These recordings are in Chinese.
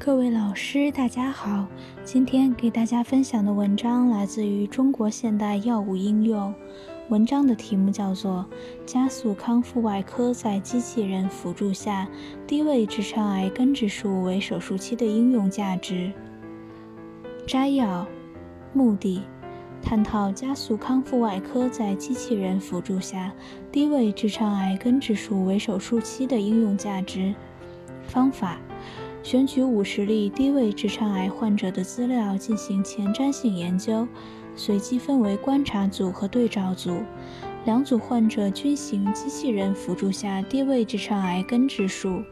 各位老师，大家好。今天给大家分享的文章来自于《中国现代药物应用》，文章的题目叫做《加速康复外科在机器人辅助下低位直肠癌根治术为手术期的应用价值》。摘要：目的，探讨加速康复外科在机器人辅助下低位直肠癌根治术为手术期的应用价值。方法。选取五十例低位直肠癌患者的资料进行前瞻性研究，随机分为观察组和对照组，两组患者均行机器人辅助下低位直肠癌根治术。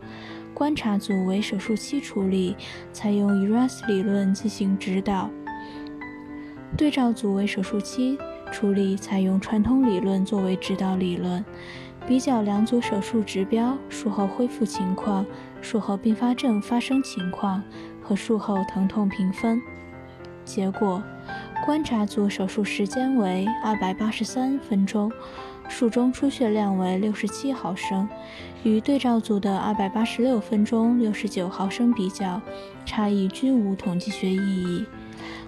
观察组为手术期处理，采用 ERAS 理论进行指导；对照组为手术期处理，采用传统理论作为指导理论。比较两组手术指标、术后恢复情况、术后并发症发生情况和术后疼痛评分。结果，观察组手术时间为二百八十三分钟，术中出血量为六十七毫升，与对照组的二百八十六分钟六十九毫升比较，差异均无统计学意义。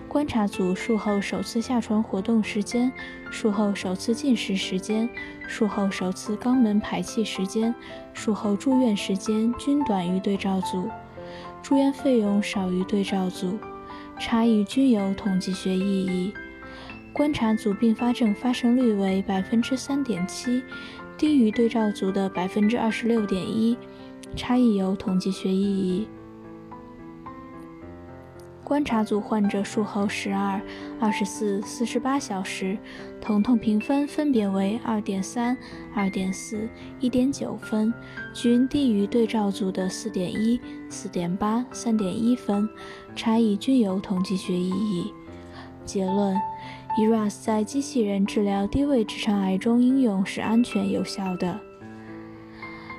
观察组术后首次下床活动时间、术后首次进食时间、术后首次肛门排气时间、术后住院时间均短于对照组，住院费用少于对照组，差异均有统计学意义。观察组并发症发生率为百分之三点七，低于对照组的百分之二十六点一，差异有统计学意义。观察组患者术后十二、二十四、四十八小时，疼痛评分分别为二点三、二点四、一点九分，均低于对照组的四点一、四点八、三点一分，差异均有统计学意义。结论：ERAS 在机器人治疗低位直肠癌中应用是安全有效的。